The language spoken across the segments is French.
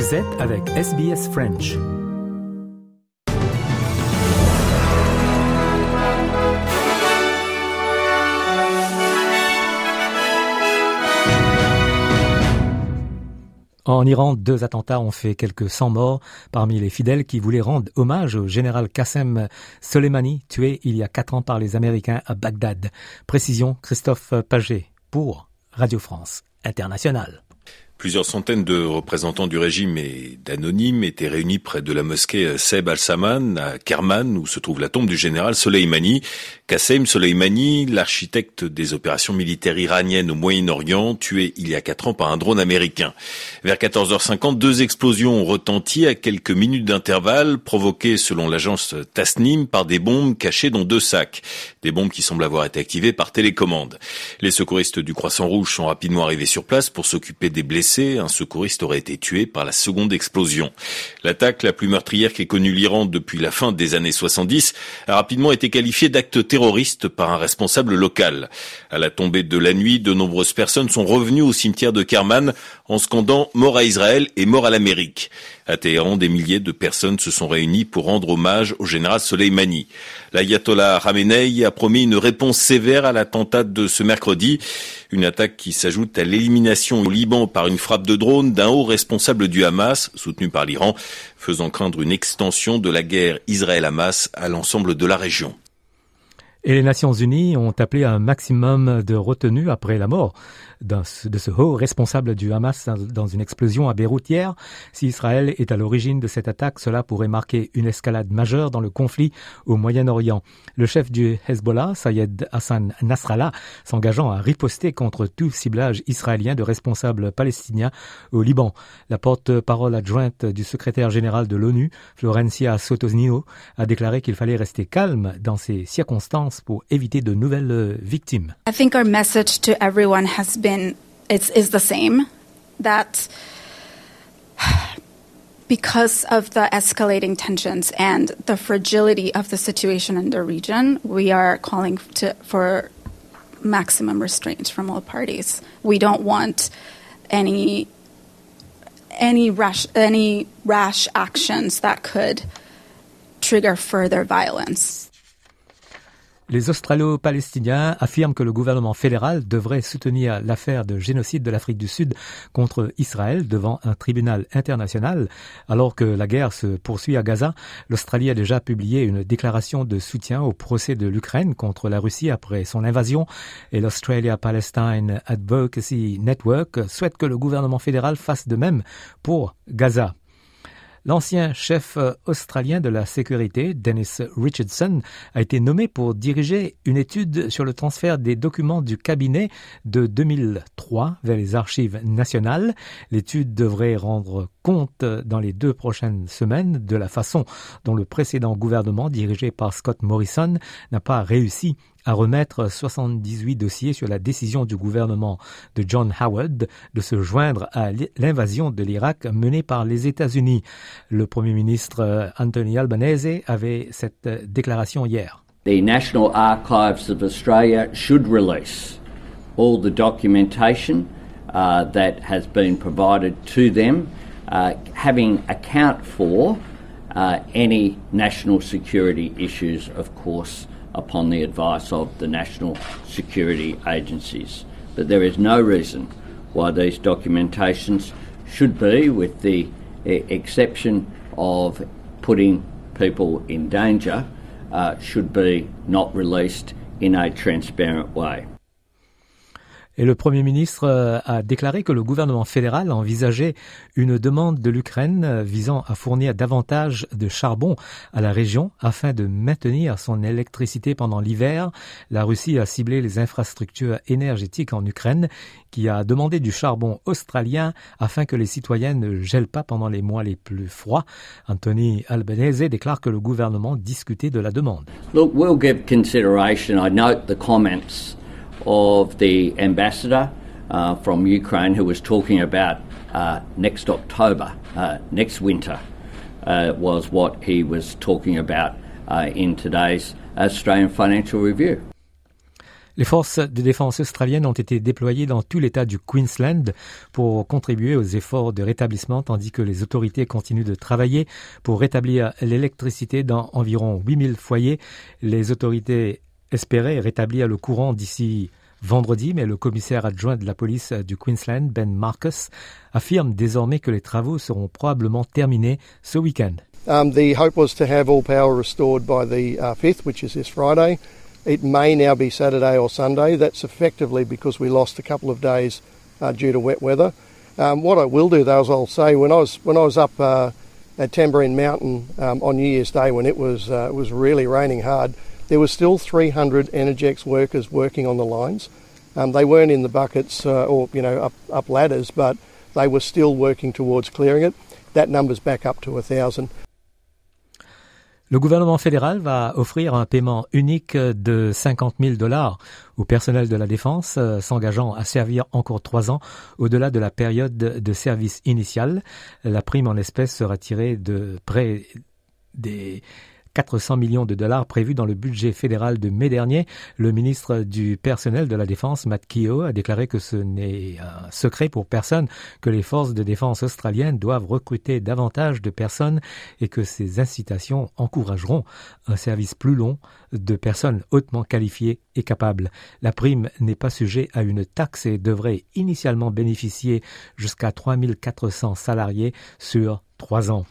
Vous êtes avec SBS French. En Iran, deux attentats ont fait quelques 100 morts parmi les fidèles qui voulaient rendre hommage au général Qassem Soleimani, tué il y a quatre ans par les Américains à Bagdad. Précision, Christophe Paget pour Radio France Internationale. Plusieurs centaines de représentants du régime et d'anonymes étaient réunis près de la mosquée Seb al-Saman à Kerman où se trouve la tombe du général Soleimani. Qassem Soleimani, l'architecte des opérations militaires iraniennes au Moyen-Orient, tué il y a quatre ans par un drone américain. Vers 14h50, deux explosions ont retenti à quelques minutes d'intervalle, provoquées selon l'agence Tasnim par des bombes cachées dans deux sacs. Des bombes qui semblent avoir été activées par télécommande. Les secouristes du Croissant Rouge sont rapidement arrivés sur place pour s'occuper des blessés un secouriste aurait été tué par la seconde explosion. L'attaque la plus meurtrière qu'ait connue l'Iran depuis la fin des années 70 a rapidement été qualifiée d'acte terroriste par un responsable local. À la tombée de la nuit, de nombreuses personnes sont revenues au cimetière de Kerman en scandant mort à Israël et mort à l'Amérique. À Téhéran, des milliers de personnes se sont réunies pour rendre hommage au général Soleimani. L'ayatollah Khamenei a promis une réponse sévère à l'attentat de ce mercredi, une attaque qui s'ajoute à l'élimination au Liban par une frappe de drone d'un haut responsable du Hamas, soutenu par l'Iran, faisant craindre une extension de la guerre Israël-Hamas à l'ensemble de la région. Et les Nations Unies ont appelé un maximum de retenue après la mort de ce haut responsable du Hamas dans une explosion à Beyrouth hier. Si Israël est à l'origine de cette attaque, cela pourrait marquer une escalade majeure dans le conflit au Moyen-Orient. Le chef du Hezbollah, Sayed Hassan Nasrallah, s'engageant à riposter contre tout ciblage israélien de responsables palestiniens au Liban. La porte-parole adjointe du secrétaire général de l'ONU, Florencia Sotosnino, a déclaré qu'il fallait rester calme dans ces circonstances pour éviter de nouvelles euh, victimes. I think our message to everyone has been been it's is the same that because of the escalating tensions and the fragility of the situation in the region, we are calling to, for maximum restraint from all parties. We don't want any any rash any rash actions that could trigger further violence. Les Australo-Palestiniens affirment que le gouvernement fédéral devrait soutenir l'affaire de génocide de l'Afrique du Sud contre Israël devant un tribunal international. Alors que la guerre se poursuit à Gaza, l'Australie a déjà publié une déclaration de soutien au procès de l'Ukraine contre la Russie après son invasion et l'Australia Palestine Advocacy Network souhaite que le gouvernement fédéral fasse de même pour Gaza. L'ancien chef euh, australien de la sécurité, Dennis Richardson, a été nommé pour diriger une étude sur le transfert des documents du cabinet de 2003 vers les archives nationales. L'étude devrait rendre compte dans les deux prochaines semaines de la façon dont le précédent gouvernement dirigé par Scott Morrison n'a pas réussi à remettre 78 dossiers sur la décision du gouvernement de John Howard de se joindre à l'invasion de l'Irak menée par les États-Unis. Le Premier ministre euh, Anthony Albanese avait cette euh, déclaration hier. The National Archives of Australia should release all the documentation uh, that has been provided to them, uh, having account for uh, any national security issues, of course, upon the advice of the national security agencies. But there is no reason why these documentations should be, with the exception of putting people in danger, uh, should be not released in a transparent way. Et le Premier ministre euh, a déclaré que le gouvernement fédéral envisageait une demande de l'Ukraine euh, visant à fournir davantage de charbon à la région afin de maintenir son électricité pendant l'hiver. La Russie a ciblé les infrastructures énergétiques en Ukraine qui a demandé du charbon australien afin que les citoyens ne gèlent pas pendant les mois les plus froids. Anthony Albanese déclare que le gouvernement discutait de la demande. Look, we'll give consideration. I note the comments of the ambassador uh, from Ukraine who was talking about uh, next October, uh, next winter, uh, was what he was talking about uh, in today's Australian Financial Review. Les forces de défense australiennes ont été déployées dans tout l'État du Queensland pour contribuer aux efforts de rétablissement, tandis que les autorités continuent de travailler pour rétablir l'électricité dans environ 8000 foyers. Les autorités espéraient rétablir le courant d'ici vendredi, mais le commissaire adjoint de la police du Queensland, Ben Marcus, affirme désormais que les travaux seront probablement terminés ce week-end. Um, the hope was to have all power restored by the uh, 5th, which is this Friday. It may now be Saturday or Sunday. That's effectively because we lost a couple of days uh, due to wet weather. Um, what I will do, though, is I'll say when I was when I was up uh, at Tambourine Mountain um, on New Year's Day when it was uh, it was really raining hard, there was still 300 Energex workers working on the lines. They weren't in the buckets or you know up, up ladders, but they were still working towards clearing it. That number's back up to a thousand. Le gouvernement fédéral va offrir un paiement unique de 50 000 dollars au personnel de la défense euh, s'engageant à servir encore trois ans au-delà de la période de service initial. La prime en espèces sera tirée de près des 400 millions de dollars prévus dans le budget fédéral de mai dernier. Le ministre du personnel de la Défense, Matt Keogh, a déclaré que ce n'est un secret pour personne que les forces de défense australiennes doivent recruter davantage de personnes et que ces incitations encourageront un service plus long de personnes hautement qualifiées et capables. La prime n'est pas sujet à une taxe et devrait initialement bénéficier jusqu'à 3400 salariés sur trois ans.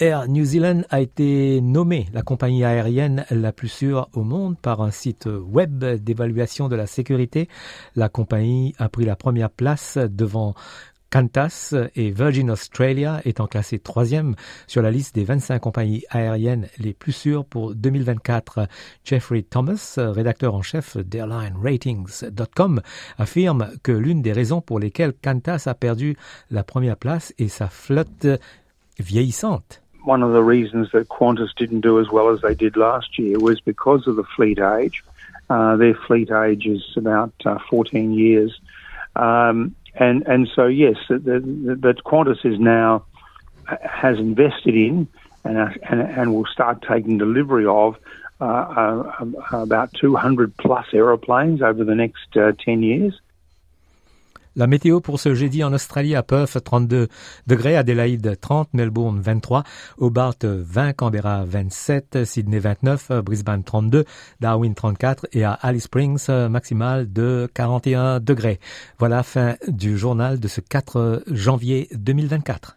Air New Zealand a été nommée la compagnie aérienne la plus sûre au monde par un site web d'évaluation de la sécurité. La compagnie a pris la première place devant Qantas et Virgin Australia étant classée troisième sur la liste des 25 compagnies aériennes les plus sûres pour 2024. Jeffrey Thomas, rédacteur en chef d'AirlineRatings.com, affirme que l'une des raisons pour lesquelles Qantas a perdu la première place est sa flotte vieillissante. One of the reasons that Qantas didn't do as well as they did last year was because of the fleet age. Uh, their fleet age is about uh, 14 years. Um, and, and so, yes, that, Qantas is now has invested in and, uh, and, and will start taking delivery of uh, uh, about 200 plus aeroplanes over the next uh, 10 years. La météo pour ce jeudi en Australie à Perth 32 degrés, Adélaïde 30, Melbourne 23, Hobart 20, Canberra 27, Sydney 29, Brisbane 32, Darwin 34 et à Alice Springs maximal de 41 degrés. Voilà fin du journal de ce 4 janvier 2024.